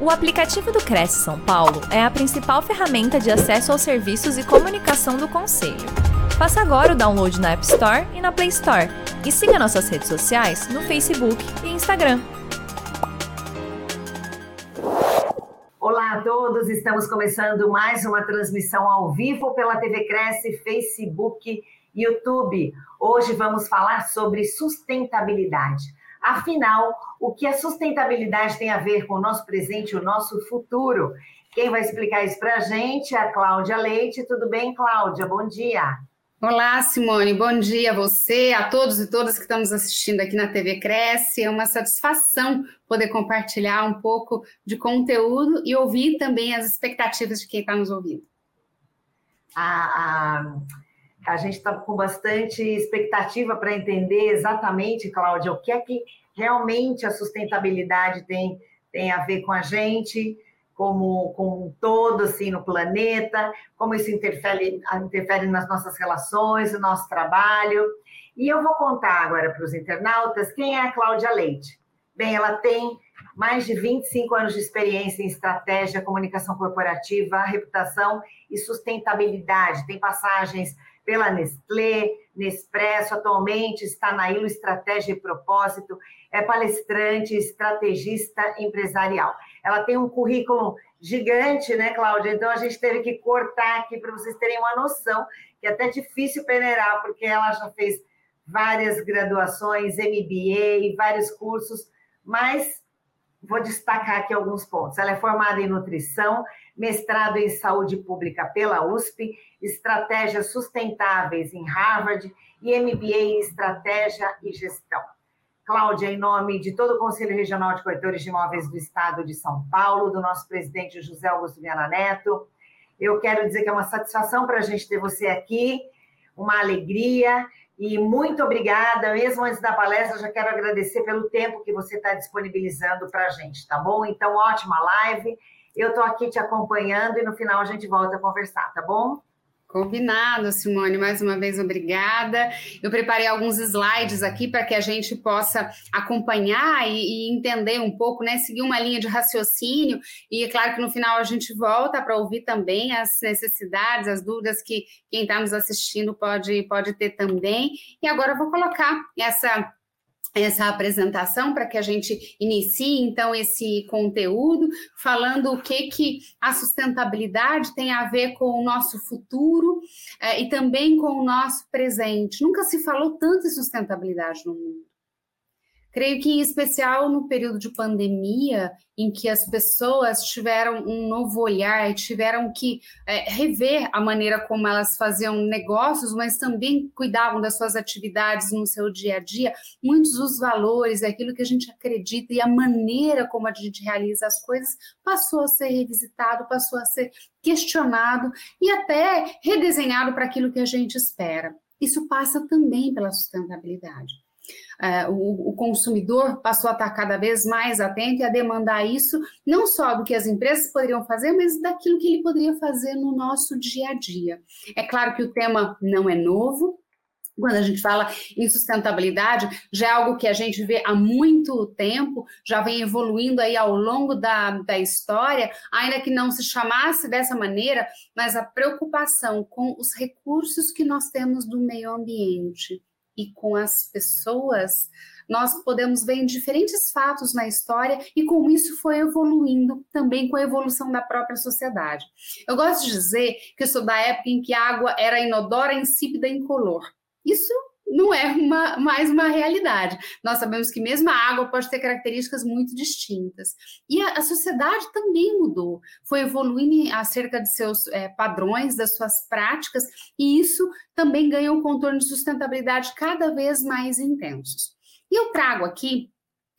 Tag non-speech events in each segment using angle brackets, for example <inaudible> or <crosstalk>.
O aplicativo do Cresce São Paulo é a principal ferramenta de acesso aos serviços e comunicação do Conselho. Faça agora o download na App Store e na Play Store. E siga nossas redes sociais no Facebook e Instagram. Olá a todos, estamos começando mais uma transmissão ao vivo pela TV Cresce, Facebook, YouTube. Hoje vamos falar sobre sustentabilidade. Afinal, o que a sustentabilidade tem a ver com o nosso presente e o nosso futuro? Quem vai explicar isso para a gente é a Cláudia Leite. Tudo bem, Cláudia? Bom dia. Olá, Simone. Bom dia a você, a todos e todas que estamos assistindo aqui na TV Cresce. É uma satisfação poder compartilhar um pouco de conteúdo e ouvir também as expectativas de quem está nos ouvindo. A, a, a gente está com bastante expectativa para entender exatamente, Cláudia, o que é que realmente a sustentabilidade tem, tem a ver com a gente, como, como um todo, assim, no planeta, como isso interfere, interfere nas nossas relações, no nosso trabalho. E eu vou contar agora para os internautas quem é a Cláudia Leite. Bem, ela tem mais de 25 anos de experiência em estratégia, comunicação corporativa, reputação e sustentabilidade. Tem passagens pela Nestlé, Nespresso, atualmente está na ILO Estratégia e Propósito, é palestrante, estrategista empresarial. Ela tem um currículo gigante, né, Cláudia? Então a gente teve que cortar aqui para vocês terem uma noção, que é até difícil peneirar, porque ela já fez várias graduações, MBA, vários cursos, mas vou destacar aqui alguns pontos. Ela é formada em nutrição, mestrado em saúde pública pela USP, estratégias sustentáveis em Harvard e MBA em estratégia e gestão. Cláudia, em nome de todo o Conselho Regional de Corretores de Imóveis do Estado de São Paulo, do nosso presidente José Augusto Viana Neto, eu quero dizer que é uma satisfação para a gente ter você aqui, uma alegria e muito obrigada. Mesmo antes da palestra, já quero agradecer pelo tempo que você está disponibilizando para a gente, tá bom? Então, ótima live. Eu estou aqui te acompanhando e no final a gente volta a conversar, tá bom? Combinado, Simone. Mais uma vez, obrigada. Eu preparei alguns slides aqui para que a gente possa acompanhar e, e, entender um pouco, né? Seguir uma linha de raciocínio. E é claro que no final a gente volta para ouvir também as necessidades, as dúvidas que quem está nos assistindo pode, pode ter também. E agora eu vou colocar essa essa apresentação para que a gente inicie então esse conteúdo falando o que que a sustentabilidade tem a ver com o nosso futuro eh, e também com o nosso presente. Nunca se falou tanto em sustentabilidade no mundo. Creio que, em especial no período de pandemia, em que as pessoas tiveram um novo olhar tiveram que é, rever a maneira como elas faziam negócios, mas também cuidavam das suas atividades no seu dia a dia, muitos dos valores, aquilo que a gente acredita e a maneira como a gente realiza as coisas passou a ser revisitado, passou a ser questionado e até redesenhado para aquilo que a gente espera. Isso passa também pela sustentabilidade. Uh, o, o, consumidor passou a estar cada vez mais atento e a demandar isso, não só do que as empresas poderiam fazer, mas daquilo que ele poderia fazer no nosso dia a dia. É claro que o tema não é novo, quando a gente fala em sustentabilidade, já é algo que a gente vê há muito tempo, já vem evoluindo aí ao longo da, da história, ainda que não se chamasse dessa maneira, mas a preocupação com os recursos que nós temos do meio ambiente e com as pessoas, nós podemos ver diferentes fatos na história e como isso foi evoluindo também com a evolução da própria sociedade. Eu gosto de dizer que eu sou da época em que a água era inodora, insípida e incolor. Isso não é uma, mais uma realidade. Nós sabemos que mesmo a água pode ter características muito distintas. E a, a sociedade também mudou, foi evoluindo acerca de seus é, padrões, das suas práticas, e isso também ganha um contorno de sustentabilidade cada vez mais intensos. E eu trago aqui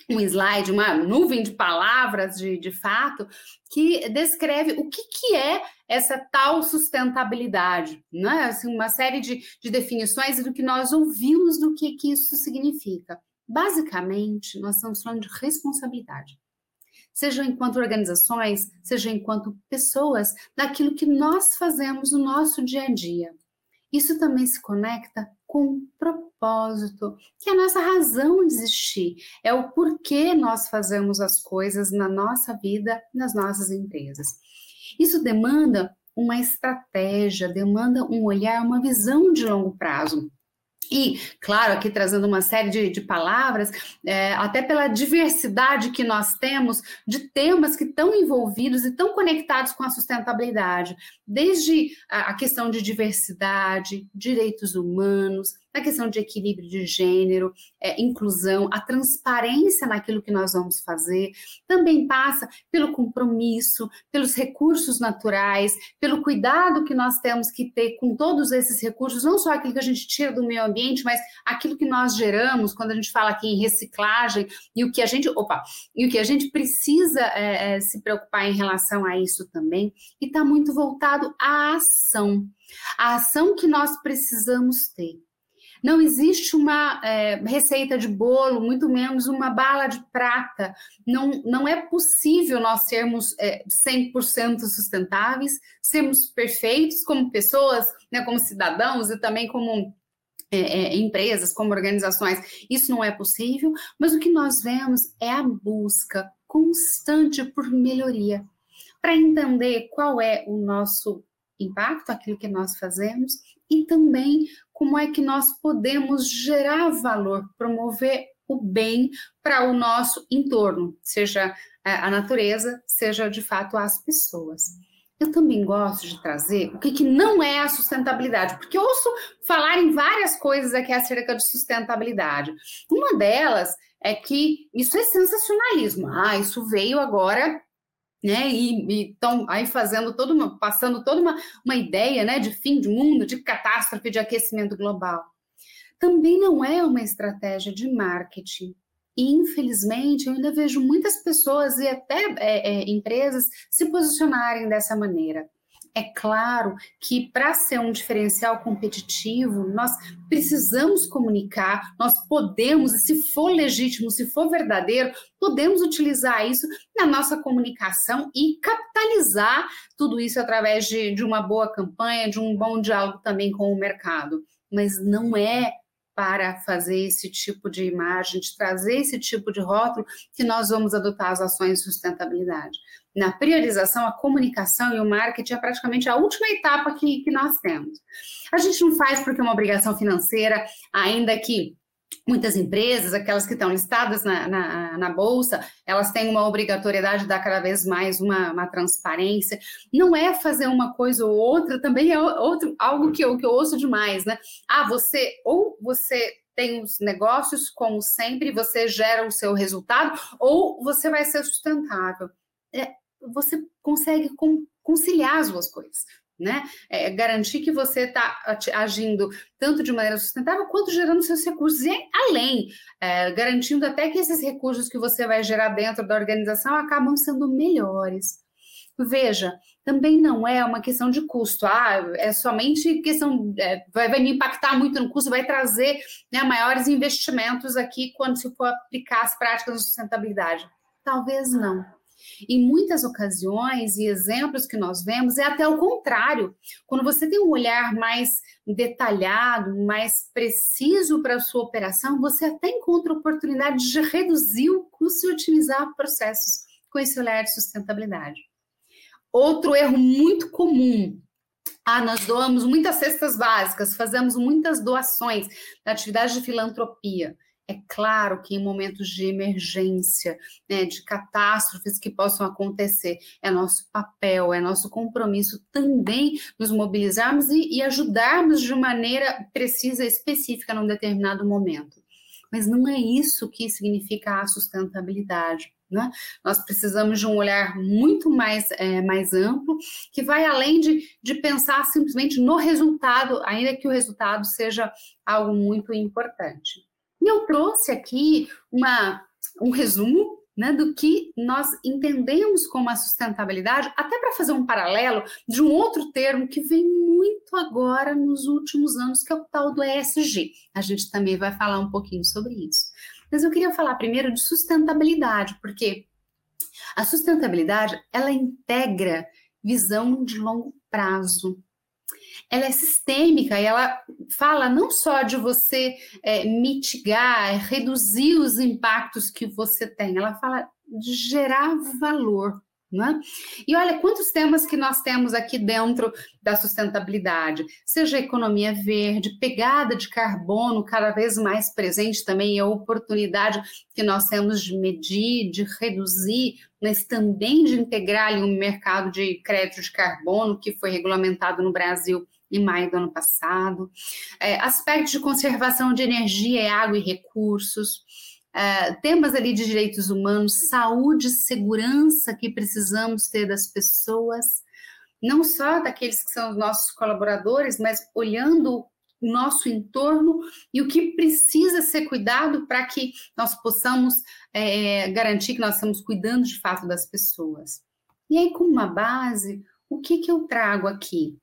um slide, uma nuvem de palavras de, de fato, que descreve o que, que é essa tal sustentabilidade, né? Assim, uma série de, de definições do que nós ouvimos do que, que isso significa. Basicamente, nós estamos falando de responsabilidade. Seja enquanto organizações, seja enquanto pessoas, daquilo que nós fazemos no nosso dia a dia. isso também se conecta com propósito, que é a nossa razão de existir, é o porquê nós fazemos as coisas na nossa vida, nas nossas empresas. Isso demanda uma estratégia, demanda um olhar, uma visão de longo prazo. E, claro, aqui trazendo uma série de, de palavras, é, até pela diversidade que nós temos de temas que estão envolvidos e estão conectados com a sustentabilidade, desde a, a questão de diversidade, direitos humanos, na questão de equilíbrio de gênero, é, inclusão, a transparência naquilo que nós vamos fazer, também passa pelo compromisso, pelos recursos naturais, pelo cuidado que nós temos que ter com todos esses recursos, não só aquilo que a gente tira do meio ambiente, mas aquilo que nós geramos, quando a gente fala aqui em reciclagem, e o que a gente, opa, e o que a gente precisa é, é, se preocupar em relação a isso também, e está muito voltado à ação. A ação que nós precisamos ter. Não existe uma é, receita de bolo, muito menos uma bala de prata. Não, não é possível nós sermos é, 100% sustentáveis, sermos perfeitos como pessoas, né, como cidadãos e também como é, é, empresas, como organizações. Isso não é possível, mas o que nós vemos é a busca constante por melhoria, para entender qual é o nosso impacto, aquilo que nós fazemos, e também como é que nós podemos gerar valor, promover o bem para o nosso entorno, seja é, a natureza, seja de fato as pessoas. Eu também gosto de trazer o que, que não é a sustentabilidade, porque eu ouço falar em várias coisas aqui acerca de sustentabilidade. Uma delas é que isso é sensacionalismo. Ah, isso veio agora né? E estão aí fazendo toda uma, passando toda uma, uma ideia, né, de fim de mundo, de catástrofe, de aquecimento global. Também não é uma estratégia de marketing. E, infelizmente, eu ainda vejo muitas pessoas e até é, é, empresas se posicionarem dessa maneira. É claro que para ser um diferencial competitivo, nós precisamos comunicar, nós podemos, se for legítimo, se for verdadeiro, podemos utilizar isso na nossa comunicação e capitalizar tudo isso através de, de uma boa campanha, de um bom diálogo também com o mercado. Mas não é para fazer esse tipo de imagem, de trazer esse tipo de rótulo, que nós vamos adotar as ações de sustentabilidade. Na priorização, a comunicação e o marketing é praticamente a última etapa que, que nós temos. A gente não faz porque é uma obrigação financeira, ainda que muitas empresas, aquelas que estão listadas na, na, na, bolsa, elas têm uma obrigatoriedade de dar cada vez mais uma, uma, transparência. Não é fazer uma coisa ou outra, também é outro, algo que eu, que eu ouço demais, né? Ah, você, ou você tem os negócios, como sempre, você gera o seu resultado, ou você vai ser sustentável. É, você consegue conciliar as duas coisas né? É, garantir que você está agindo tanto de maneira sustentável quanto gerando seus recursos e além, é, garantindo até que esses recursos que você vai gerar dentro da organização acabam sendo melhores. Veja, também não é uma questão de custo, ah, é somente questão, é, vai, vai, me impactar muito no custo, vai trazer né, maiores investimentos aqui quando se for aplicar as práticas de sustentabilidade. Talvez não em muitas ocasiões e exemplos que nós vemos é até o contrário. Quando você tem um olhar mais detalhado, mais preciso para a sua operação, você até encontra oportunidade de reduzir o custo e otimizar processos com esse olhar de sustentabilidade. Outro erro muito comum ah, nós doamos muitas cestas básicas, fazemos muitas doações na atividade de filantropia. É claro que em momentos de emergência, né, de catástrofes que possam acontecer, é nosso papel, é nosso compromisso também nos mobilizarmos e, e ajudarmos de maneira precisa, específica num determinado momento. Mas não é isso que significa a sustentabilidade. Né? Nós precisamos de um olhar muito mais, é, mais amplo, que vai além de, de pensar simplesmente no resultado, ainda que o resultado seja algo muito importante. E eu trouxe aqui uma, um resumo né, do que nós entendemos como a sustentabilidade, até para fazer um paralelo de um outro termo que vem muito agora nos últimos anos, que é o tal do ESG. A gente também vai falar um pouquinho sobre isso. Mas eu queria falar primeiro de sustentabilidade, porque a sustentabilidade ela integra visão de longo prazo. Ela é sistêmica e ela fala não só de você é, mitigar, reduzir os impactos que você tem, ela fala de gerar valor. Né? E olha quantos temas que nós temos aqui dentro da sustentabilidade, seja economia verde, pegada de carbono cada vez mais presente também, e a oportunidade que nós temos de medir, de reduzir, mas também de integrar ali um mercado de crédito de carbono que foi regulamentado no Brasil em maio do ano passado, é, aspectos de conservação de energia, água e recursos, é, temas ali de direitos humanos, saúde segurança que precisamos ter das pessoas, não só daqueles que são os nossos colaboradores, mas olhando o nosso entorno e o que precisa ser cuidado para que nós possamos é, garantir que nós estamos cuidando de fato das pessoas. E aí, com uma base, o que, que eu trago aqui?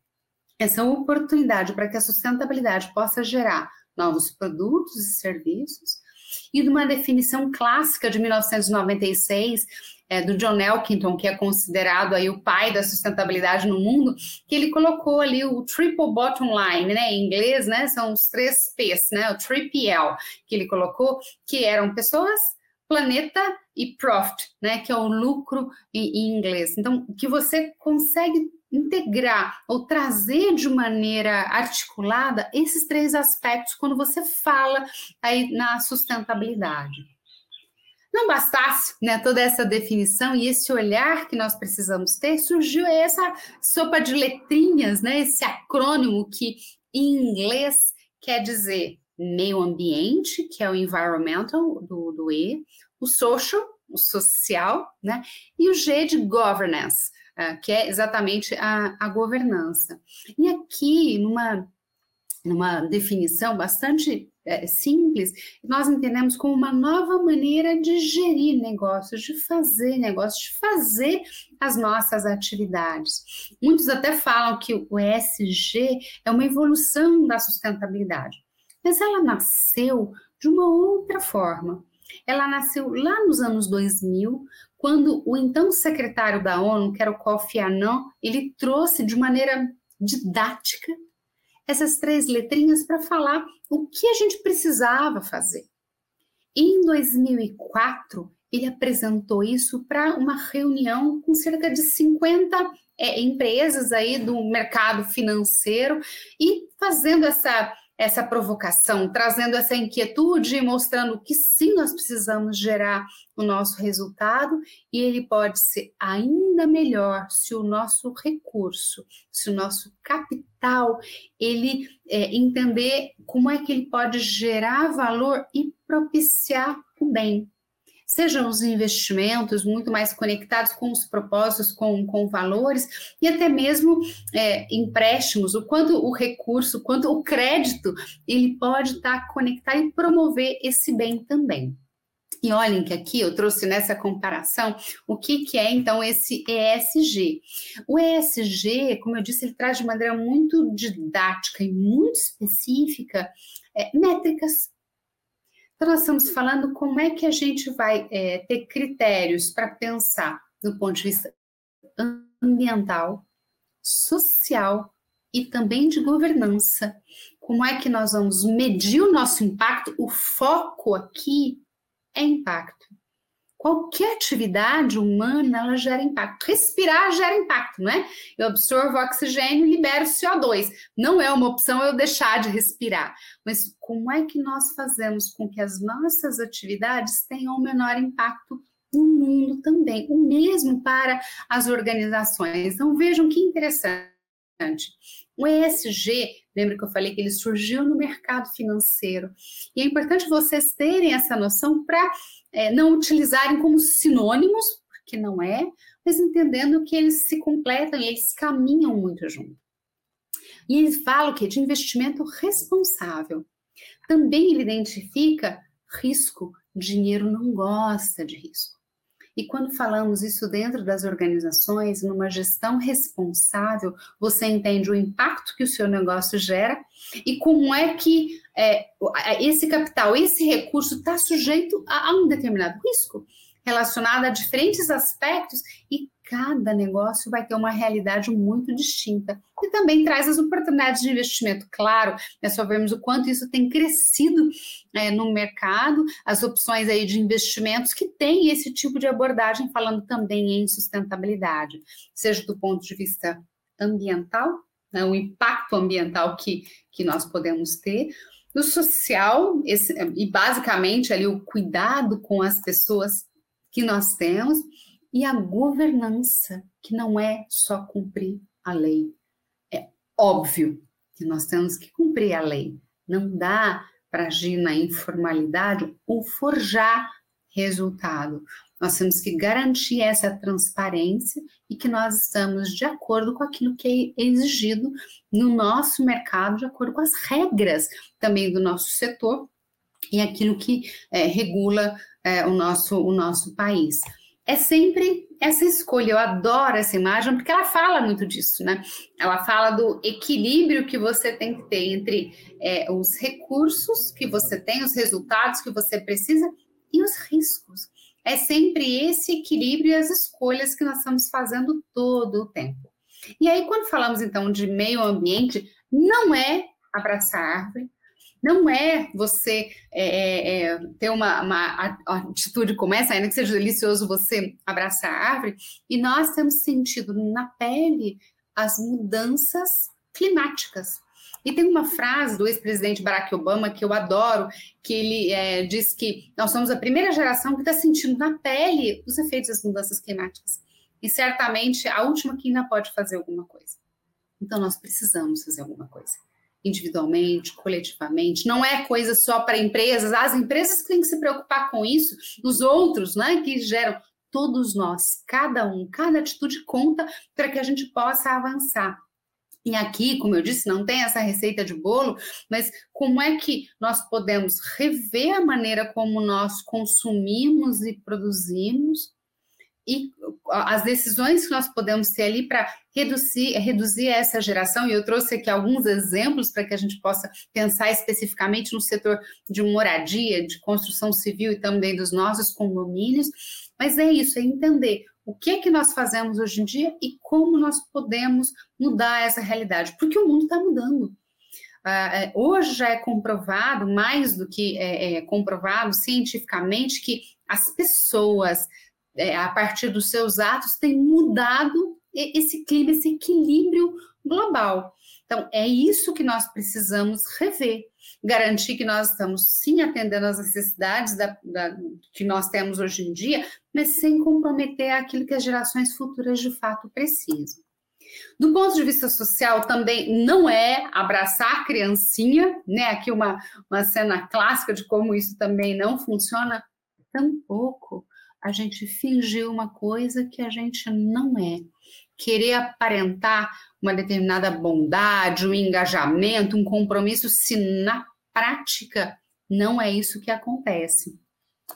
Essa oportunidade para que a sustentabilidade possa gerar novos produtos e serviços, e de uma definição clássica de 1996 é, do John Elkington, que é considerado aí o pai da sustentabilidade no mundo, que ele colocou ali o triple bottom line, né, em inglês, né, são os três P's, né, o triple L, que ele colocou, que eram pessoas, planeta e profit, né, que é o lucro em, inglês. Então, que você consegue integrar ou trazer de maneira articulada esses três aspectos quando você fala aí na sustentabilidade. Não bastasse né, toda essa definição e esse olhar que nós precisamos ter, surgiu essa sopa de letrinhas, né, esse acrônimo que em inglês quer dizer meio ambiente, que é o environmental do, do E, o social, o social, né, e o G de governance, é, que é exatamente a, a governança. E aqui, numa, numa definição bastante é, simples, nós entendemos como uma nova maneira de gerir negócios, de fazer negócios, de fazer as nossas atividades. Muitos até falam que o ESG é uma evolução da sustentabilidade, mas ela nasceu de uma outra forma. Ela nasceu lá nos anos 2000, quando o então secretário da ONU, que era o Kofi Annan, ele trouxe de maneira didática essas três letrinhas para falar o que a gente precisava fazer. Em 2004, ele apresentou isso para uma reunião com cerca de 50 é, empresas aí do mercado financeiro e fazendo essa essa provocação, trazendo essa inquietude e mostrando que sim, nós precisamos gerar o nosso resultado e ele pode ser ainda melhor se o nosso recurso, se o nosso capital, ele é, entender como é que ele pode gerar valor e propiciar o bem sejam os investimentos muito mais conectados com os propósitos, com, com valores, e até mesmo é, empréstimos, o quanto o recurso, quanto o crédito, ele pode estar conectado e promover esse bem também. E olhem que aqui eu trouxe nessa comparação o que, que é então esse ESG. O ESG, como eu disse, ele traz de maneira muito didática e muito específica é, métricas então, nós estamos falando como é que a gente vai é, ter critérios para pensar do ponto de vista ambiental, social e também de governança. Como é que nós vamos medir o nosso impacto? O foco aqui é impacto. Qualquer atividade humana, ela gera impacto. Respirar gera impacto, não é? Eu absorvo oxigênio e libero CO2. Não é uma opção eu deixar de respirar. Mas como é que nós fazemos com que as nossas atividades tenham o menor impacto no mundo também? O mesmo para as organizações. Então, vejam que interessante. O ESG, lembra que eu falei que ele surgiu no mercado financeiro. E é importante vocês terem essa noção para é, não utilizarem como sinônimos, porque não é, mas entendendo que eles se completam e eles caminham muito junto. E ele fala o quê? De investimento responsável. Também ele identifica risco. Dinheiro não gosta de risco. E quando falamos isso dentro das organizações, numa gestão responsável, você entende o impacto que o seu negócio gera e como é que é, esse capital, esse recurso está sujeito a, a um determinado risco relacionado a diferentes aspectos e cada negócio vai ter uma realidade muito distinta. E também traz as oportunidades de investimento. Claro, nós só vemos o quanto isso tem crescido é, no mercado, as opções aí de investimentos que têm esse tipo de abordagem, falando também em sustentabilidade, seja do ponto de vista ambiental, né, o impacto ambiental que, que nós podemos ter, no social, esse, e basicamente ali o cuidado com as pessoas que nós temos, e a governança, que não é só cumprir a lei. É óbvio que nós temos que cumprir a lei. Não dá para agir na informalidade ou forjar resultado. Nós temos que garantir essa transparência e que nós estamos de acordo com aquilo que é exigido no nosso mercado, de acordo com as regras também do nosso setor e aquilo que é, regula é, o, nosso, o nosso país é sempre essa escolha. Eu adoro essa imagem porque ela fala muito disso, né? Ela fala do equilíbrio que você tem que ter entre é, os recursos que você tem, os resultados que você precisa e os riscos. É sempre esse equilíbrio e as escolhas que nós estamos fazendo todo o tempo. E aí, quando falamos então de meio ambiente, não é abraçar árvore, não é você é, é, é, ter uma, uma atitude como essa, ainda que seja delicioso você abraçar a árvore, e nós temos sentido na pele as mudanças climáticas. E tem uma frase do ex-presidente Barack Obama que eu adoro, que ele é, diz que nós somos a primeira geração que está sentindo na pele os efeitos das mudanças climáticas. E certamente a última que ainda pode fazer alguma coisa. Então nós precisamos fazer alguma coisa individualmente, coletivamente, não é coisa só para empresas, as empresas têm que se preocupar com isso, os outros, né, que geram todos nós, cada um, cada atitude conta para que a gente possa avançar. E aqui, como eu disse, não tem essa receita de bolo, mas como é que nós podemos rever a maneira como nós consumimos e produzimos e as decisões que nós podemos ter ali para reduzir, reduzir essa geração, e eu trouxe aqui alguns exemplos para que a gente possa pensar especificamente no setor de moradia, de construção civil e também dos nossos condomínios, mas é isso, é entender o que é que nós fazemos hoje em dia e como nós podemos mudar essa realidade, porque o mundo está mudando. Uh, hoje já é comprovado, mais do que é, é comprovado cientificamente, que as pessoas é, a partir dos seus atos, tem mudado esse clima, esse equilíbrio global. Então, é isso que nós precisamos rever, garantir que nós estamos sim atendendo às necessidades da, da, que nós temos hoje em dia, mas sem comprometer aquilo que as gerações futuras de fato precisam. Do ponto de vista social, também não é abraçar a criancinha, né? Aqui uma, uma cena clássica de como isso também não funciona, tampouco a gente fingir uma coisa que a gente não é. Querer aparentar uma determinada bondade, um engajamento, um compromisso, se na prática não é isso que acontece.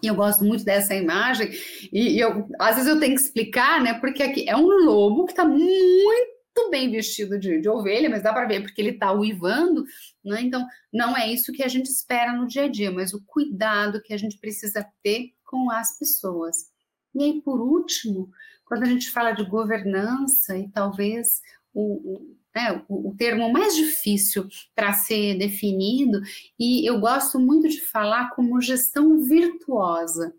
E eu gosto muito dessa imagem, e eu, às vezes eu tenho que explicar, né? Porque aqui é um lobo que está muito bem vestido de, de, ovelha, mas dá para ver porque ele está uivando, né? Então, não é isso que a gente espera no dia a dia, mas o cuidado que a gente precisa ter com as pessoas. E aí, por último, quando a gente fala de governança, e talvez o, o, né, o, o termo mais difícil para ser definido, e eu gosto muito de falar como gestão virtuosa.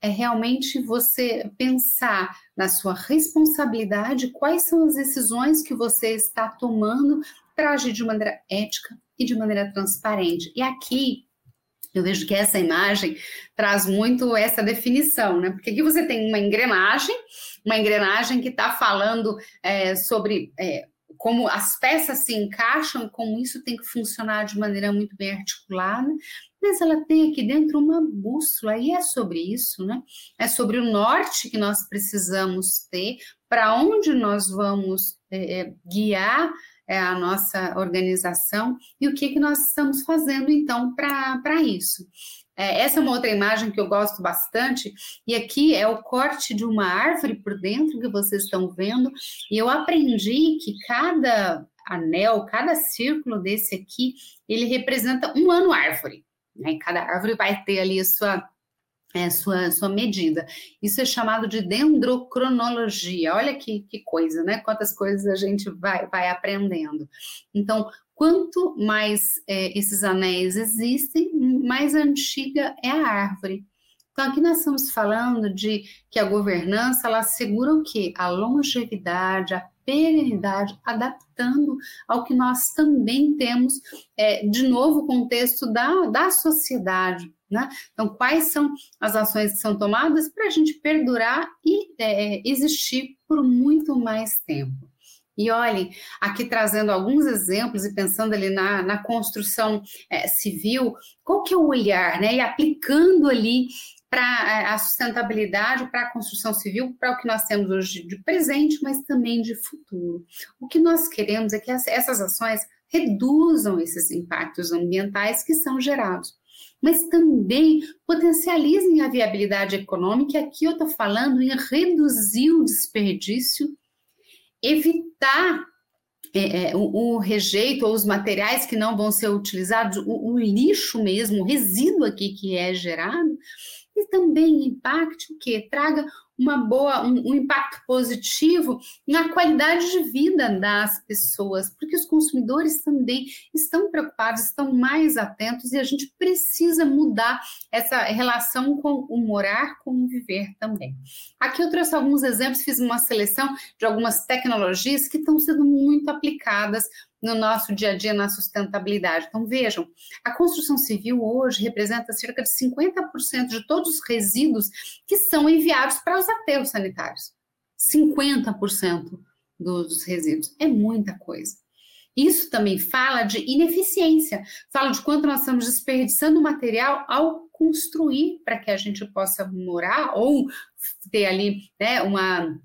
É realmente você pensar na sua responsabilidade, quais são as decisões que você está tomando para agir de maneira ética e de maneira transparente. E aqui eu vejo que essa imagem traz muito essa definição, né? Porque aqui você tem uma engrenagem, uma engrenagem que está falando é, sobre é, como as peças se encaixam, como isso tem que funcionar de maneira muito bem articulada, mas ela tem aqui dentro uma bússola, e é sobre isso, né? É sobre o norte que nós precisamos ter, para onde nós vamos é, é guiar é, a nossa organização e o que, que nós estamos fazendo então para isso. É, essa é uma outra imagem que eu gosto bastante, e aqui é o corte de uma árvore por dentro que vocês estão vendo, e eu aprendi que cada anel, cada círculo desse aqui, ele representa um ano árvore. Né? Cada árvore vai ter ali a sua é, sua, sua medida. Isso é chamado de dendrocronologia. Olha que, que coisa, né? Quantas coisas a gente vai, vai aprendendo. Então, quanto mais é, esses anéis existem, mais antiga é a árvore. Então, aqui nós estamos falando de que a governança ela assegura o quê? A longevidade, a perenidade, adaptando ao que nós também temos, é, de novo, contexto da, da sociedade. Né? Então, quais são as ações que são tomadas para a gente perdurar e é, existir por muito mais tempo? E olhem, aqui trazendo alguns exemplos e pensando ali na, na construção é, civil, qual que é o olhar, né? E aplicando ali para é, a sustentabilidade, para a construção civil, para o que nós temos hoje de presente, mas também de futuro. O que nós queremos é que essas ações reduzam esses impactos ambientais que são gerados, mas também potencializem a viabilidade econômica. Aqui eu estou falando em reduzir o desperdício, evitar é, é, o, o, rejeito ou os materiais que não vão ser utilizados, o, o lixo mesmo, o resíduo aqui que é gerado, e também impacte o que? Traga uma boa, um, um, impacto positivo na qualidade de vida das pessoas, porque os consumidores também estão preocupados, estão mais atentos e a gente precisa mudar essa relação com o morar, com o viver também. Aqui eu trouxe alguns exemplos, fiz uma seleção de algumas tecnologias que estão sendo muito aplicadas no nosso dia a dia na sustentabilidade. Então, vejam, a construção civil hoje representa cerca de 50% de todos os resíduos que são enviados para os aterros sanitários. 50% dos resíduos. É muita coisa. Isso também fala de ineficiência, fala de quanto nós estamos desperdiçando material ao construir para que a gente possa morar ou ter ali né, uma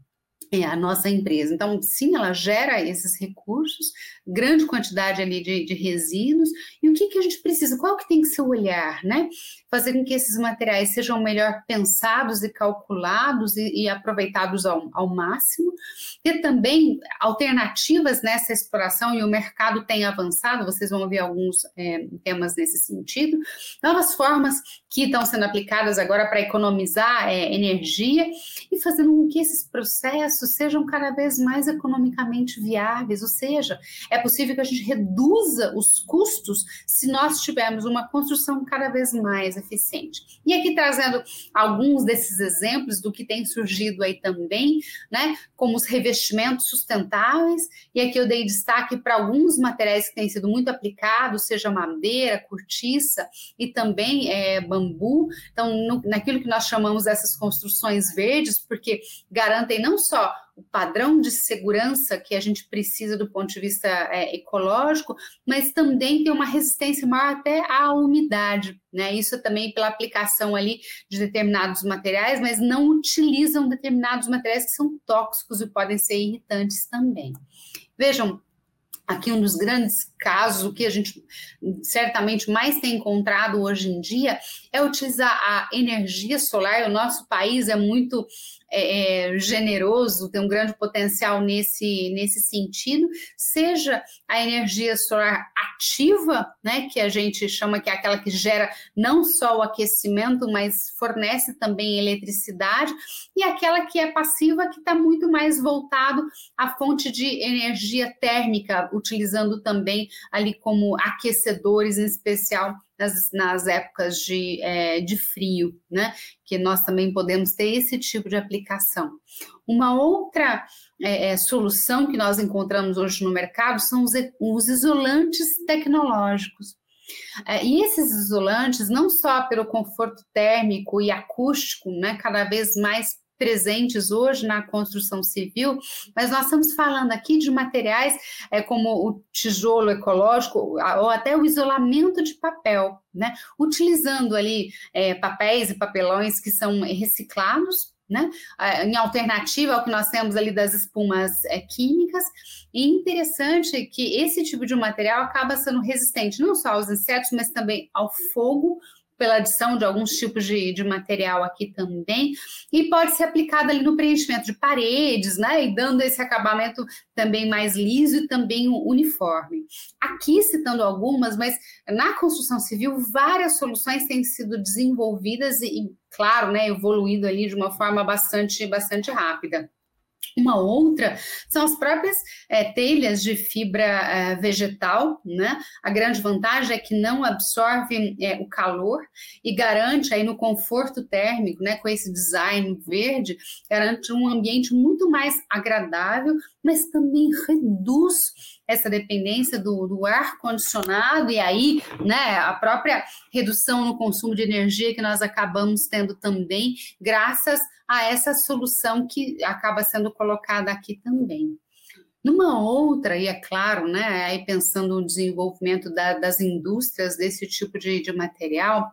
é a nossa empresa. Então, sim, ela gera esses recursos, grande quantidade ali de, de resíduos, e o que, que a gente precisa? Qual que tem que ser o olhar, né? Fazer com que esses materiais sejam melhor pensados e calculados e, e aproveitados ao, ao máximo, ter também alternativas nessa exploração, e o mercado tem avançado, vocês vão ver alguns é, temas nesse sentido, novas formas que estão sendo aplicadas agora para economizar é, energia e fazendo com que esses processos sejam cada vez mais economicamente viáveis, ou seja, é possível que a gente reduza os custos se nós tivermos uma construção cada vez mais eficiente. E aqui trazendo alguns desses exemplos do que tem surgido aí também, né, como os revestimentos sustentáveis, e aqui eu dei destaque para alguns materiais que têm sido muito aplicados, seja madeira, cortiça e também é, bambu. Então, no, naquilo que nós chamamos essas construções verdes, porque garantem não só o padrão de segurança que a gente precisa do ponto de vista é, ecológico, mas também tem uma resistência maior até à umidade, né? Isso também pela aplicação ali de determinados materiais, mas não utilizam determinados materiais que são tóxicos e podem ser irritantes também. Vejam, aqui um dos grandes casos, o que a gente certamente mais tem encontrado hoje em dia é utilizar a energia solar. O nosso país é muito é, é, generoso, tem um grande potencial nesse, nesse sentido, seja a energia solar ativa, né, que a gente chama que é aquela que gera não só o aquecimento, mas fornece também eletricidade, e aquela que é passiva, que está muito mais voltado à fonte de energia térmica, utilizando também ali como aquecedores, em especial nas, nas épocas de, é, de frio, né? Que nós também podemos ter esse tipo de aplicação. Uma outra é, é, solução que nós encontramos hoje no mercado são os, os isolantes tecnológicos. É, e esses isolantes, não só pelo conforto térmico e acústico, né, cada vez mais presentes hoje na construção civil, mas nós estamos falando aqui de materiais é, como o tijolo ecológico ou até o isolamento de papel, né? Utilizando ali é, papéis e papelões que são reciclados né? Em alternativa ao que nós temos ali das espumas é, químicas. E interessante que esse tipo de material acaba sendo resistente não só aos insetos, mas também ao fogo, pela adição de alguns tipos de, de material aqui também, e pode ser aplicado ali no preenchimento de paredes, né? E dando esse acabamento também mais liso e também uniforme. Aqui citando algumas, mas na construção civil várias soluções têm sido desenvolvidas e, claro, né, evoluído ali de uma forma bastante, bastante rápida. Uma outra são as próprias é, telhas de fibra é, vegetal, né? A grande vantagem é que não absorve é, o calor e garante aí no conforto térmico, né? Com esse design verde, garante um ambiente muito mais agradável, mas também reduz essa dependência do, do ar condicionado e aí, né, a própria redução no consumo de energia que nós acabamos tendo também, graças a essa solução que acaba sendo colocada aqui também. Numa outra, e é claro, né, aí pensando no desenvolvimento da, das indústrias desse tipo de, de material,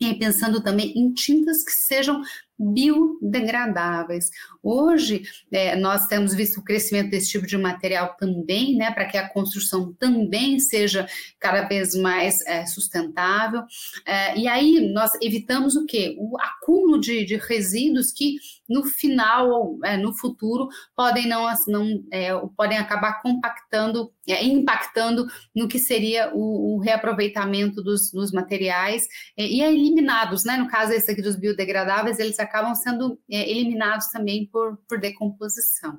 e pensando também em tintas que sejam biodegradáveis. Hoje, é, nós temos visto o crescimento desse tipo de material também, né, para que a construção também seja cada vez mais é, sustentável. É, e aí, nós evitamos o quê? O acúmulo de, de resíduos que no final, é, no futuro, podem não, não é, podem acabar compactando, é, impactando no que seria o, o reaproveitamento dos, dos materiais e eliminados, né? No caso esse aqui dos biodegradáveis, eles acabam sendo é, eliminados também por, por decomposição.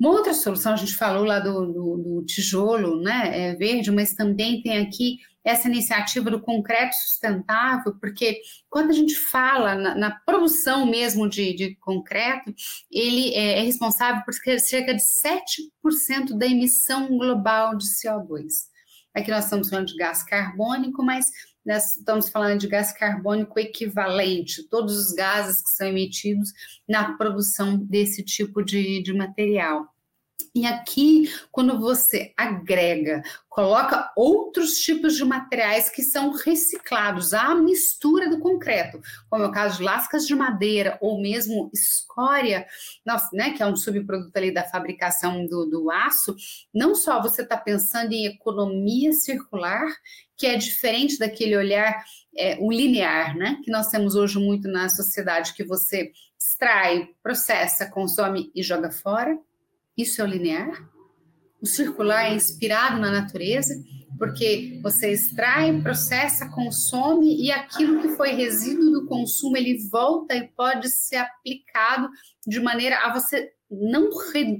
Uma outra solução, a gente falou lá do, do, do tijolo né, é, verde, mas também tem aqui essa iniciativa do concreto sustentável, porque quando a gente fala na, na produção mesmo de, de, concreto, ele é, é responsável por cerca de 7% da emissão global de CO2. Aqui nós estamos falando de gás carbônico, mas nós estamos falando de gás carbônico equivalente, todos os gases que são emitidos na produção desse tipo de, de material. E aqui, quando você agrega, coloca outros tipos de materiais que são reciclados, a mistura do concreto, como é o caso de lascas de madeira ou mesmo escória, nossa, né, que é um subproduto ali da fabricação do, do aço, não só você está pensando em economia circular, que é diferente daquele olhar é, o linear, né, que nós temos hoje muito na sociedade, que você extrai, processa, consome e joga fora isso é o linear. O circular é inspirado na natureza, porque você extrai, processa, consome e aquilo que foi resíduo do consumo ele volta e pode ser aplicado de maneira a você não,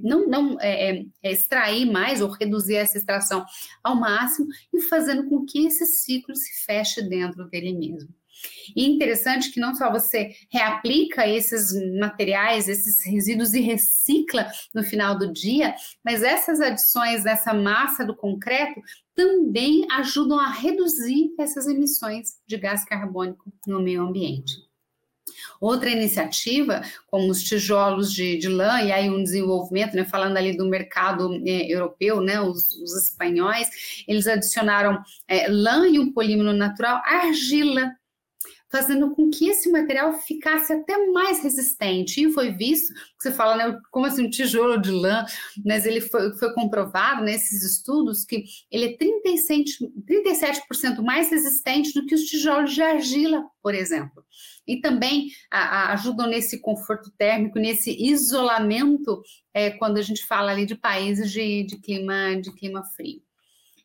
não, não é, é, é, extrair mais ou reduzir essa extração ao máximo e fazendo com que esse ciclo se feche dentro dele mesmo. E interessante que não só você reaplica esses materiais, esses resíduos e recicla no final do dia, mas essas adições nessa massa do concreto também ajudam a reduzir essas emissões de gás carbônico no meio ambiente. Outra iniciativa, como os tijolos de, de lã, e aí um desenvolvimento, né, falando ali do mercado é, europeu, né, os, os, espanhóis, eles adicionaram é, lã e um polímero natural, argila fazendo com que esse material ficasse até mais resistente. E foi visto, você fala, né, como assim, um tijolo de lã, mas ele foi, foi comprovado nesses estudos que ele é 37%, 37% mais resistente do que os tijolos de argila, por exemplo. E também a, a, ajudam nesse conforto térmico, nesse isolamento, é, quando a gente fala ali de países de, de, clima, de clima frio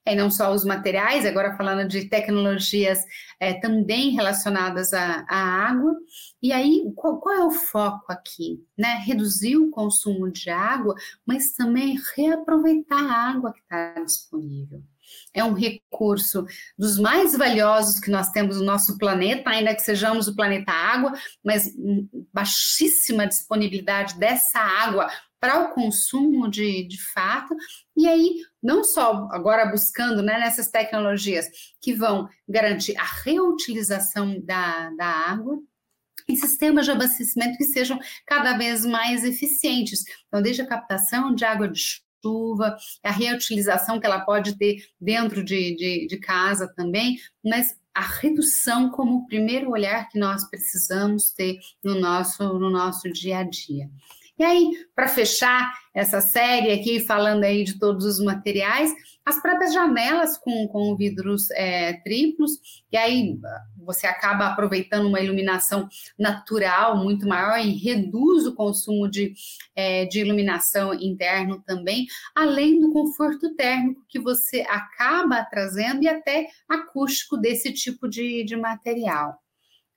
é, não só os materiais, agora falando de tecnologias é, também relacionadas à, à, água. E aí, qual, qual, é o foco aqui? Né? Reduzir o consumo de água, mas também reaproveitar a água que está disponível. É um recurso dos mais valiosos que nós temos no nosso planeta, ainda que sejamos o planeta água, mas baixíssima disponibilidade dessa água para o consumo de, de fato, e aí, não só agora buscando né, nessas tecnologias que vão garantir a reutilização da, da água, e sistemas de abastecimento que sejam cada vez mais eficientes. Então, desde a captação de água de chuva, a reutilização que ela pode ter dentro de, de, de casa também, mas a redução como o primeiro olhar que nós precisamos ter no nosso, no nosso dia a dia. E aí, para fechar essa série aqui, falando aí de todos os materiais, as próprias janelas com, com vidros é, triplos, e aí você acaba aproveitando uma iluminação natural muito maior e reduz o consumo de, é, de iluminação interno também, além do conforto térmico que você acaba trazendo e até acústico desse tipo de, de material.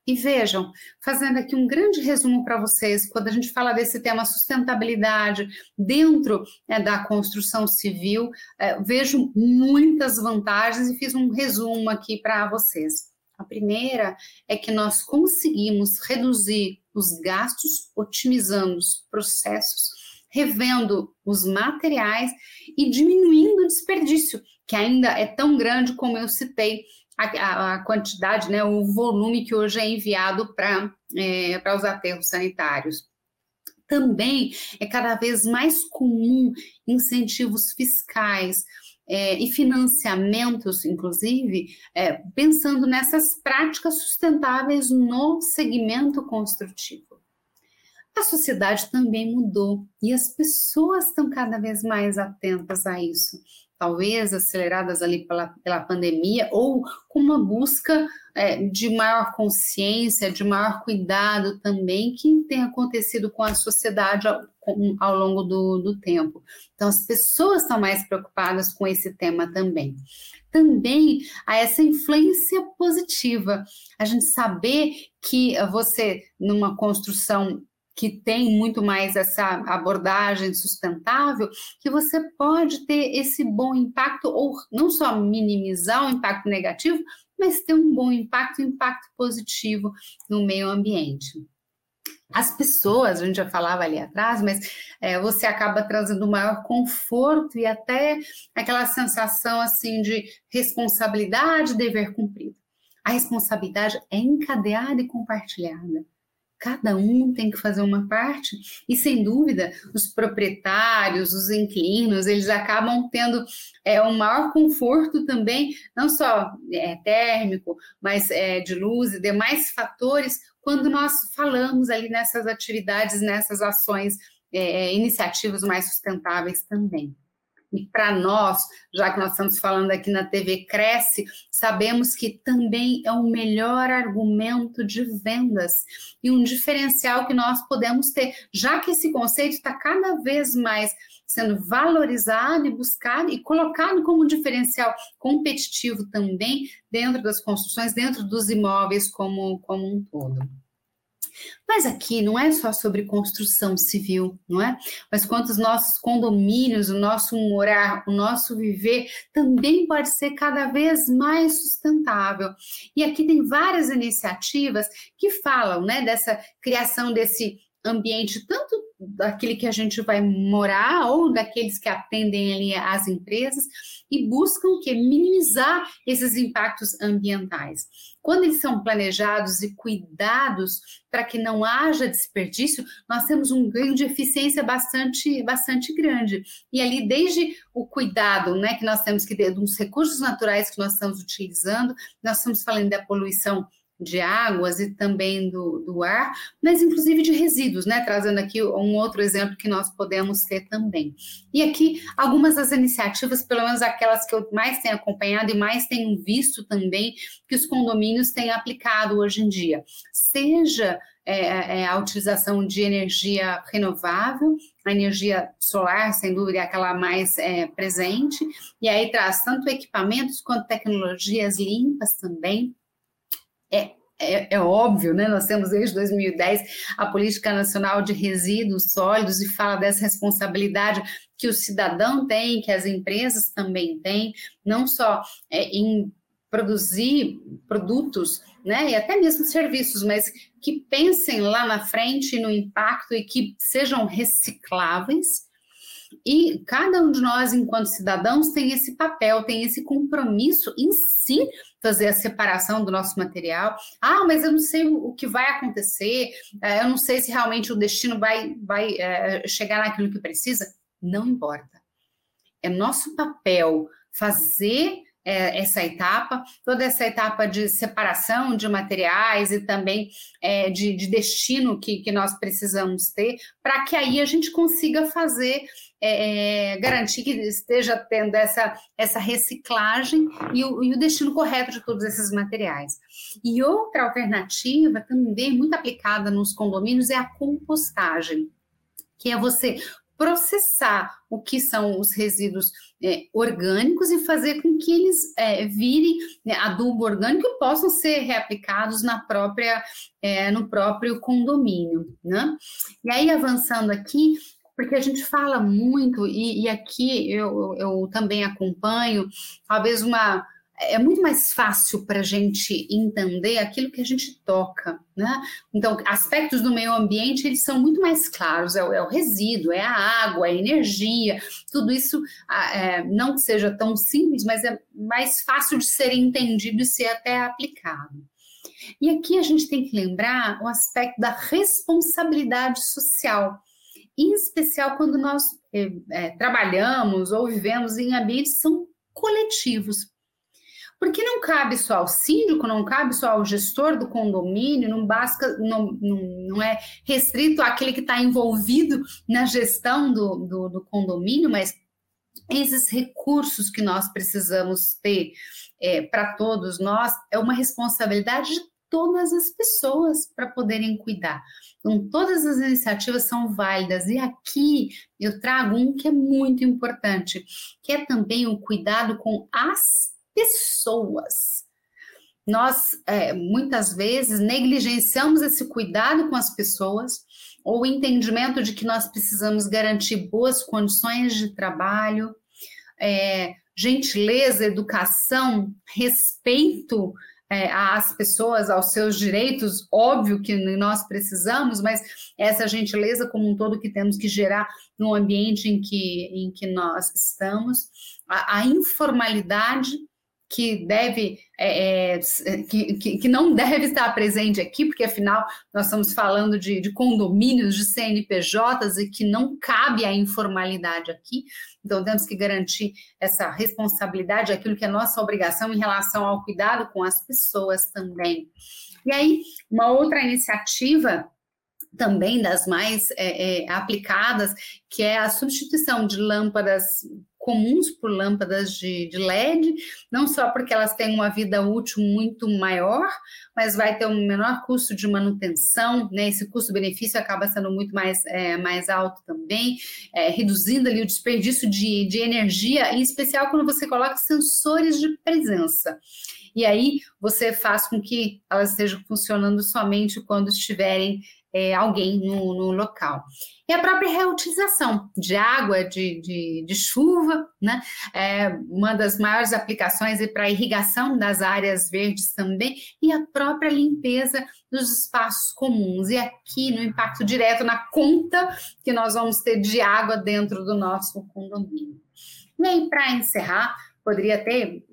E vejam, fazendo aqui um grande resumo para vocês, quando a gente fala desse tema sustentabilidade dentro é, da construção civil, é, vejo muitas vantagens e fiz um resumo aqui para vocês. A primeira é que nós conseguimos reduzir os gastos, otimizando os processos, revendo os materiais e diminuindo o desperdício, que ainda é tão grande como eu citei a, a quantidade, né, o volume que hoje é enviado para é, os aterros sanitários. Também é cada vez mais comum incentivos fiscais, é, e financiamentos, inclusive, é, pensando nessas práticas sustentáveis no segmento construtivo. A sociedade também mudou e as pessoas estão cada vez mais atentas a isso talvez aceleradas ali pela, pela pandemia, ou com uma busca é, de maior consciência, de maior cuidado também, que tem acontecido com a sociedade ao, ao longo do, do tempo. Então, as pessoas estão mais preocupadas com esse tema também também a essa influência positiva. A gente saber que você, numa construção que tem muito mais essa abordagem sustentável, que você pode ter esse bom impacto, ou não só minimizar o impacto negativo, mas ter um bom impacto, impacto positivo no meio ambiente. As pessoas, a gente já falava ali atrás, mas é, você acaba trazendo maior conforto e até aquela sensação assim de responsabilidade, dever cumprido. A responsabilidade é encadeada e compartilhada. Cada um tem que fazer uma parte, e sem dúvida, os proprietários, os inquilinos, eles acabam tendo é, um maior conforto também, não só é, térmico, mas é, de luz e demais fatores, quando nós falamos ali nessas atividades, nessas ações, é, iniciativas mais sustentáveis também. E para nós, já que nós estamos falando aqui na TV Cresce, sabemos que também é o melhor argumento de vendas e um diferencial que nós podemos ter, já que esse conceito está cada vez mais sendo valorizado e buscado e colocado como um diferencial competitivo também dentro das construções, dentro dos imóveis como, como um todo. Mas aqui não é só sobre construção civil, não é? Mas quanto os nossos condomínios, o nosso morar, o nosso viver também pode ser cada vez mais sustentável. E aqui tem várias iniciativas que falam, né, dessa criação desse ambiente tanto daquele que a gente vai morar ou daqueles que atendem ali as empresas e buscam que minimizar esses impactos ambientais. Quando eles são planejados e cuidados para que não haja desperdício, nós temos um ganho de eficiência bastante, bastante grande. E ali, desde o cuidado né, que nós temos que ter dos recursos naturais que nós estamos utilizando, nós estamos falando da poluição de águas e também do, do ar, mas inclusive de resíduos, né? Trazendo aqui um outro exemplo que nós podemos ter também. E aqui algumas das iniciativas, pelo menos aquelas que eu mais tenho acompanhado e mais tenho visto também, que os condomínios têm aplicado hoje em dia. Seja é, é, a utilização de energia renovável, a energia solar, sem dúvida, é aquela mais é, presente, e aí traz tanto equipamentos quanto tecnologias limpas também, é, é, é, óbvio, né? Nós temos desde 2010 a Política Nacional de Resíduos Sólidos e fala dessa responsabilidade que o cidadão tem, que as empresas também têm, não só é, em produzir produtos, né, e até mesmo serviços, mas que pensem lá na frente no impacto e que sejam recicláveis e cada um de nós, enquanto cidadãos, tem esse papel, tem esse compromisso em si fazer a separação do nosso material. Ah, mas eu não sei o que vai acontecer, eh, eu não sei se realmente o destino vai, vai é, chegar naquilo que precisa. Não importa. É nosso papel fazer é, essa etapa, toda essa etapa de separação de materiais e também é, de, de, destino que, que nós precisamos ter, para que aí a gente consiga fazer é, é, garantir que esteja tendo essa, essa reciclagem e o, e o, destino correto de todos esses materiais. E outra alternativa, também muito aplicada nos condomínios, é a compostagem, que é você processar o que são os resíduos é, orgânicos e fazer com que eles é, virem né, adubo orgânico e possam ser reaplicados na própria, é, no próprio condomínio. Né? E aí, avançando aqui, porque a gente fala muito, e, e aqui eu, eu também acompanho, talvez uma. É muito mais fácil para a gente entender aquilo que a gente toca, né? Então, aspectos do meio ambiente, eles são muito mais claros, é o, é o resíduo, é a água, é a energia, tudo isso é, não que seja tão simples, mas é mais fácil de ser entendido e ser até aplicado. E aqui a gente tem que lembrar o aspecto da responsabilidade social, em especial quando nós é, trabalhamos ou vivemos em ambientes que são coletivos. Porque não cabe só ao síndico, não cabe só ao gestor do condomínio, não, não, não é restrito àquele que está envolvido na gestão do, do, do, condomínio, mas esses recursos que nós precisamos ter é, para todos nós é uma responsabilidade de todas as pessoas para poderem cuidar. Então, todas as iniciativas são válidas. E aqui eu trago um que é muito importante, que é também o cuidado com as pessoas. Nós, é, muitas vezes, negligenciamos esse cuidado com as pessoas, ou o entendimento de que nós precisamos garantir boas condições de trabalho, é, gentileza, educação, respeito é, às pessoas, aos seus direitos, óbvio que nós precisamos, mas essa gentileza como um todo que temos que gerar no ambiente em que, em que nós estamos, a, a informalidade que deve é, é, que, que, que, não <laughs> deve estar presente aqui, porque afinal nós estamos falando de, de, condomínios, de CNPJs e que não cabe a informalidade aqui. Então temos que garantir essa responsabilidade, aquilo que é nossa obrigação em relação ao cuidado com as pessoas também. E aí, uma outra iniciativa também das mais é, é, aplicadas, que é a substituição de lâmpadas comuns por lâmpadas de, de, LED, não só porque elas têm uma vida útil muito maior, mas vai ter um menor custo de manutenção, né? Esse custo-benefício acaba sendo muito mais, é, mais alto também, é, reduzindo ali o desperdício de, de energia, em especial quando você coloca sensores de presença. E aí você faz com que elas estejam funcionando somente quando estiverem é, alguém no, no, local. E a própria reutilização de água, de, de, de chuva, né? É uma das maiores aplicações é para irrigação das áreas verdes também, e a própria limpeza dos espaços comuns. E aqui no impacto direto na conta que nós vamos ter de água dentro do nosso condomínio. E aí, para encerrar, poderia ter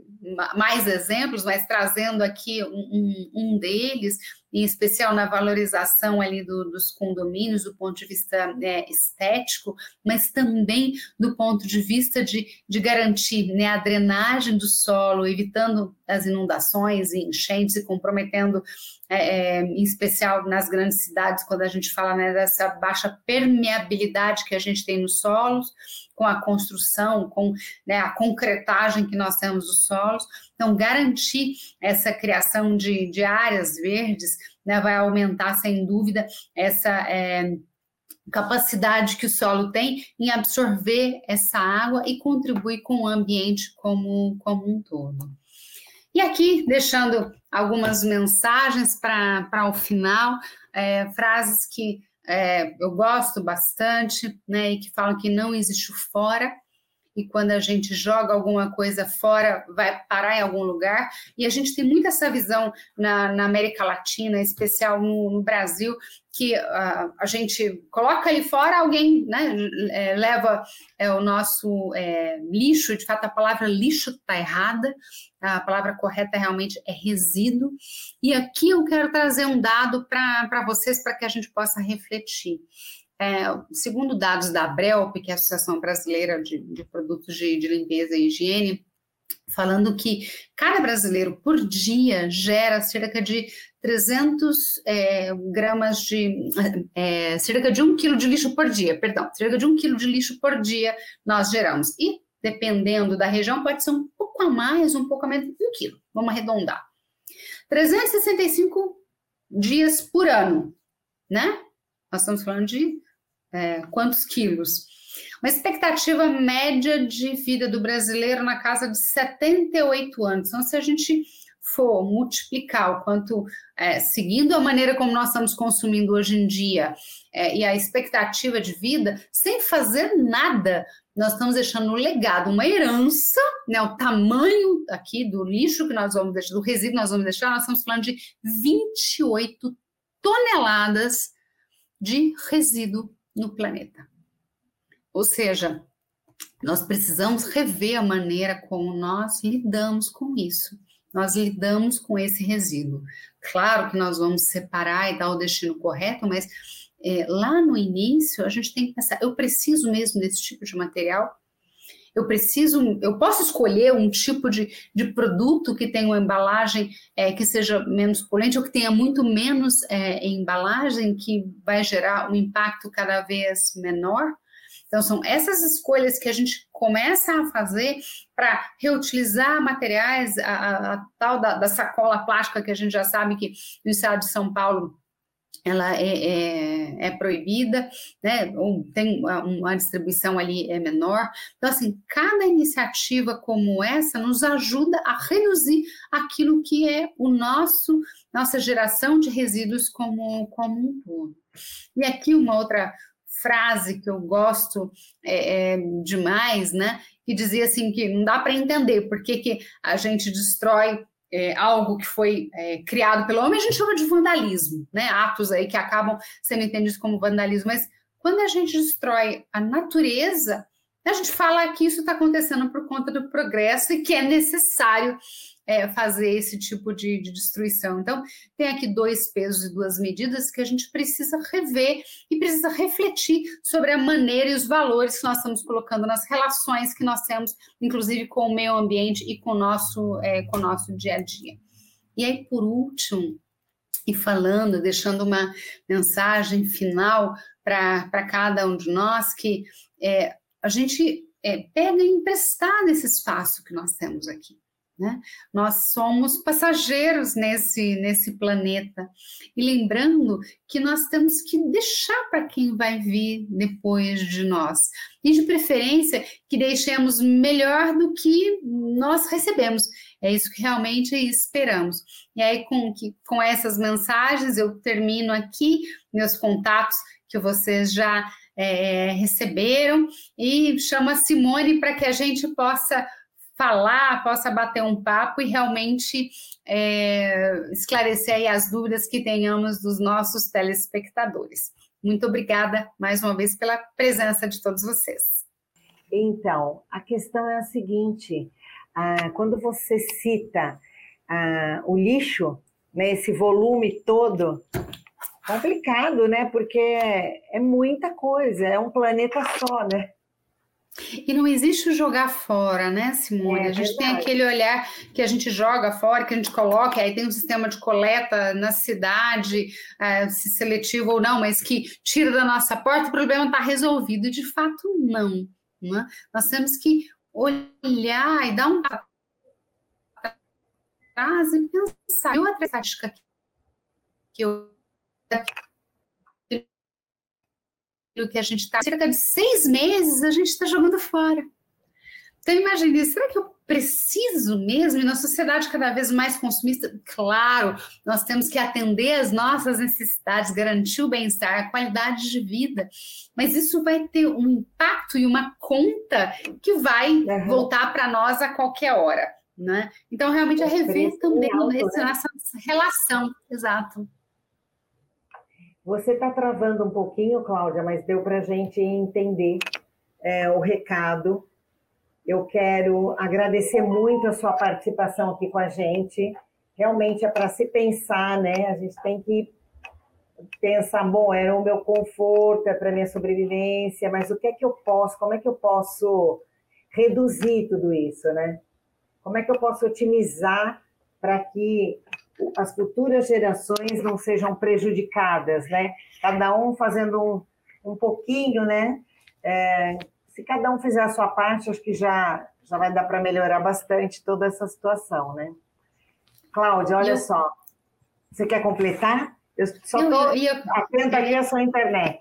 mais exemplos, mas trazendo aqui um, um, um deles, em especial na valorização ali do, dos condomínios do ponto de vista é, estético, mas também do ponto de vista de, de garantir né, a drenagem do solo, evitando as inundações e enchentes e comprometendo, é, é, em especial nas grandes cidades, quando a gente fala né, dessa baixa permeabilidade que a gente tem nos solos, com a construção, com né, a concretagem que nós temos dos solos. Então, garantir essa criação de, de áreas verdes né, vai aumentar, sem dúvida, essa é, capacidade que o solo tem em absorver essa água e contribuir com o ambiente como, como um todo. E aqui, deixando algumas mensagens para o final, é, frases que é, eu gosto bastante, né, e que falam que não existe o fora, e quando a gente joga alguma coisa fora, vai parar em algum lugar. E a gente tem muito essa visão na, na América Latina, em especial no, no Brasil, que uh, a gente coloca ali fora, alguém né, é, leva é, o nosso é, lixo, de fato a palavra lixo está errada, a palavra correta realmente é resíduo. E aqui eu quero trazer um dado para vocês, para que a gente possa refletir. É, segundo dados da ABRELP, que é a Associação Brasileira de, de Produtos de, de, Limpeza e Higiene, falando que cada brasileiro por dia gera cerca de 300 é, gramas de, é, cerca de um quilo de lixo por dia, perdão, cerca de um quilo de lixo por dia nós geramos. E dependendo da região, pode ser um pouco a mais, um pouco a menos, um quilo, vamos arredondar. 365 dias por ano, né? Nós estamos falando de é, quantos quilos? Uma expectativa média de vida do brasileiro na casa de 78 anos. Então, se a gente for multiplicar o quanto, é, seguindo a maneira como nós estamos consumindo hoje em dia é, e a expectativa de vida, sem fazer nada, nós estamos deixando um legado, uma herança, né, o tamanho aqui do lixo que nós vamos deixar, do resíduo que nós vamos deixar, nós estamos falando de 28 toneladas de resíduo no planeta. Ou seja, nós precisamos rever a maneira como nós lidamos com isso. Nós lidamos com esse resíduo. Claro que nós vamos separar e dar o destino correto, mas é, lá no início a gente tem que pensar: eu preciso mesmo desse tipo de material? Eu preciso, eu posso escolher um tipo de, de produto que tenha uma embalagem é, que seja menos poluente ou que tenha muito menos é, embalagem, que vai gerar um impacto cada vez menor? Então, são essas escolhas que a gente começa a fazer para reutilizar materiais, a, a, a tal da, da, sacola plástica que a gente já sabe que no estado de São Paulo ela é, é, é proibida, né? tem uma distribuição ali é menor. Então, assim, cada iniciativa como essa nos ajuda a reduzir aquilo que é o nosso, nossa geração de resíduos como, como um todo. E aqui uma outra frase que eu gosto é, é, demais, né? Que dizia assim que não dá para entender por que, que a gente destrói é, algo que foi é, criado pelo homem, a gente chama de vandalismo, né? Atos aí que acabam sendo entendidos como vandalismo, mas quando a gente destrói a natureza, a gente fala que isso está acontecendo por conta do progresso e que é necessário é, fazer esse tipo de, de, destruição. Então, tem aqui dois pesos e duas medidas que a gente precisa rever e precisa refletir sobre a maneira e os valores que nós estamos colocando nas relações que nós temos, inclusive com o meio ambiente e com o nosso, é, com o nosso dia a dia. E aí, por último, e falando, deixando uma mensagem final para cada um de nós, que é, a gente é, pega emprestado esse espaço que nós temos aqui. Né? Nós somos passageiros nesse, nesse planeta. E lembrando que nós temos que deixar para quem vai vir depois de nós. E de preferência que deixemos melhor do que nós recebemos. É isso que realmente esperamos. E aí, com, que, com essas mensagens, eu termino aqui meus contatos que vocês já é, receberam e chamo a Simone para que a gente possa falar, possa bater um papo e realmente é, esclarecer as dúvidas que tenhamos dos nossos telespectadores. Muito obrigada mais uma vez pela presença de todos vocês. Então, a questão é a seguinte: ah, quando você cita ah, o lixo, né, esse volume todo, complicado, né? Porque é muita coisa, é um planeta só, né? E não existe o jogar fora, né, Simone? É, a gente verdade. tem aquele olhar que a gente joga fora, que a gente coloca, aí tem um sistema de coleta na cidade, é, se seletivo ou não, mas que tira da nossa porta, o problema está resolvido. E de fato, não. Né? Nós temos que olhar e dar um atrás e pensar. E outra tática que eu que a gente está, cerca de seis meses a gente está jogando fora. Então imagine, será que eu preciso mesmo? E na sociedade cada vez mais consumista, claro, nós temos que atender as nossas necessidades, garantir o bem-estar, a qualidade de vida, mas isso vai ter um impacto e uma conta que vai uhum. voltar para nós a qualquer hora. Né? Então, realmente, é rever também alto, essa né? relação, exato. Você está travando um pouquinho, Cláudia, mas deu para a gente entender é, o recado. Eu quero agradecer muito a sua participação aqui com a gente. Realmente é para se pensar, né? A gente tem que pensar, bom, era o meu conforto, é para minha sobrevivência, mas o que é que eu posso, como é que eu posso reduzir tudo isso, né? como é que eu posso otimizar para que as futuras gerações não sejam prejudicadas, né? Cada um fazendo um, um pouquinho, né? É, se cada um fizer a sua parte, acho que já, já vai dar para melhorar bastante toda essa situação, né? Cláudia, olha eu... só. Você quer completar? Eu só estou atenta aqui à sua internet.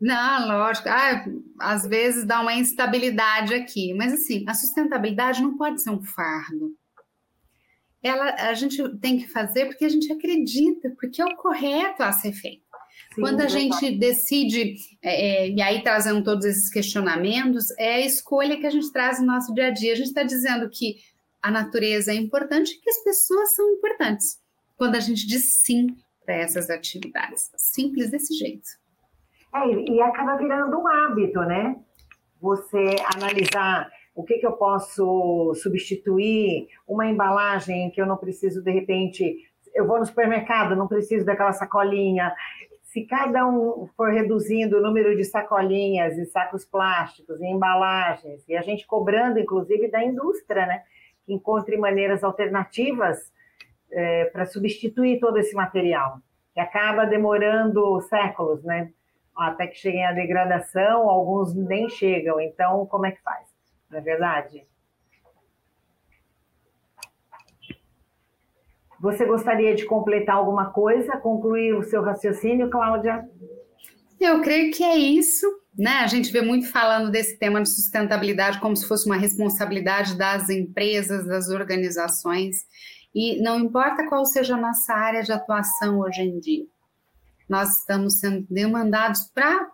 Não, lógico. Ah, às vezes dá uma instabilidade aqui, mas assim, a sustentabilidade não pode ser um fardo ela, a gente tem que fazer porque a gente acredita, porque é o correto a ser feito. Sim, Quando a gente decide, é, é, e aí trazendo todos esses questionamentos, é a escolha que a gente traz no nosso dia a dia. A gente está dizendo que a natureza é importante e que as pessoas são importantes. Quando a gente diz sim para essas atividades. Simples desse jeito. É, e acaba virando um hábito, né? Você analisar o que, que eu posso substituir, uma embalagem que eu não preciso, de repente, eu vou no supermercado, não preciso daquela sacolinha. Se cada um for reduzindo o número de sacolinhas e sacos plásticos e embalagens, e a gente cobrando, inclusive, da indústria, né? Que encontre maneiras alternativas é, para substituir todo esse material, que acaba demorando séculos, né? Até que cheguem à degradação, alguns nem chegam. Então, como é que faz? Não é verdade? Você gostaria de completar alguma coisa, concluir o seu raciocínio, Cláudia? Eu creio que é isso. Né? A gente vê muito falando desse tema de sustentabilidade como se fosse uma responsabilidade das empresas, das organizações, e não importa qual seja a nossa área de atuação hoje em dia, nós estamos sendo demandados para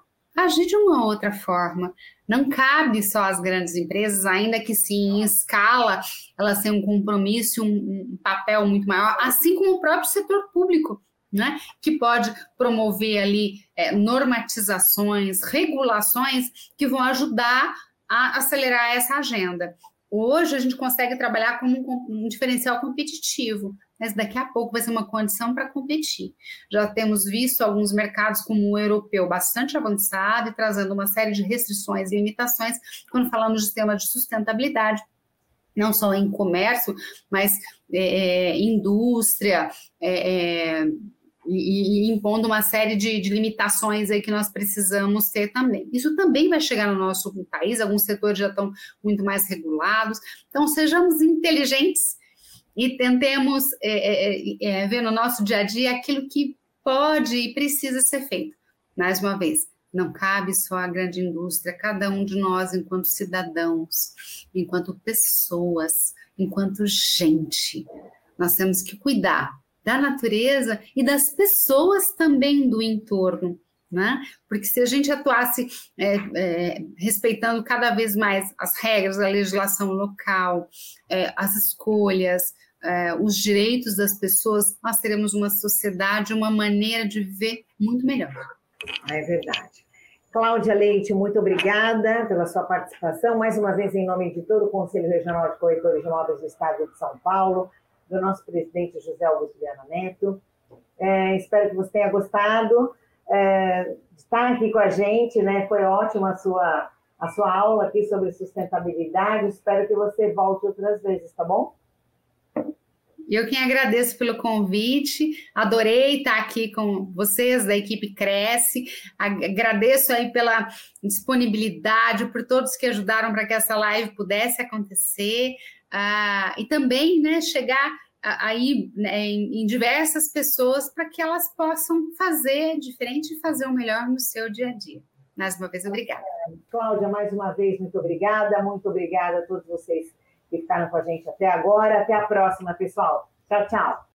agir de uma outra forma. Não cabe só às grandes empresas, ainda que sim, em escala, elas têm um compromisso, um, papel muito maior, assim como o próprio setor público. Né, que pode promover ali é, normatizações, regulações que vão ajudar a acelerar essa agenda. Hoje a gente consegue trabalhar como um diferencial competitivo, mas daqui a pouco vai ser uma condição para competir. Já temos visto alguns mercados como o europeu bastante avançado e trazendo uma série de restrições e limitações quando falamos de tema de sustentabilidade, não só em comércio, mas é, é indústria, é, é, e, impondo uma série de, de, limitações aí que nós precisamos ter também. Isso também vai chegar no nosso país, alguns setores já estão muito mais regulados, então sejamos inteligentes e tentemos é, é, é, ver no nosso dia a dia aquilo que pode e precisa ser feito. Mais uma vez, não cabe só à grande indústria, cada um de nós, enquanto cidadãos, enquanto pessoas, enquanto gente, nós temos que cuidar da natureza e das pessoas também do entorno. Né? Porque se a gente atuasse é, é, respeitando cada vez mais as regras da legislação local, é, as escolhas, é, os direitos das pessoas, nós teremos uma sociedade, uma maneira de viver muito melhor. É verdade. Cláudia Leite, muito obrigada pela sua participação, mais uma vez em nome de todo o Conselho Regional de Corretores de Imóveis do Estado de São Paulo, do nosso presidente José Augusto Viana Neto. É, espero que você tenha gostado é, de estar aqui com a gente, né? Foi ótima a sua, a sua aula aqui sobre sustentabilidade. Espero que você volte outras vezes, tá bom? Eu quem agradeço pelo convite, adorei estar aqui com vocês da equipe Cresce, agradeço aí pela disponibilidade, por todos que ajudaram para que essa live pudesse acontecer, uh, e também né, chegar aí né, em, em, diversas pessoas para que elas possam fazer diferente e fazer o melhor no seu dia a dia. Mais uma vez, obrigada. Cláudia, mais uma vez, muito obrigada, muito obrigada a todos vocês que ficaram com a gente até agora. Até a próxima, pessoal. Tchau, tchau.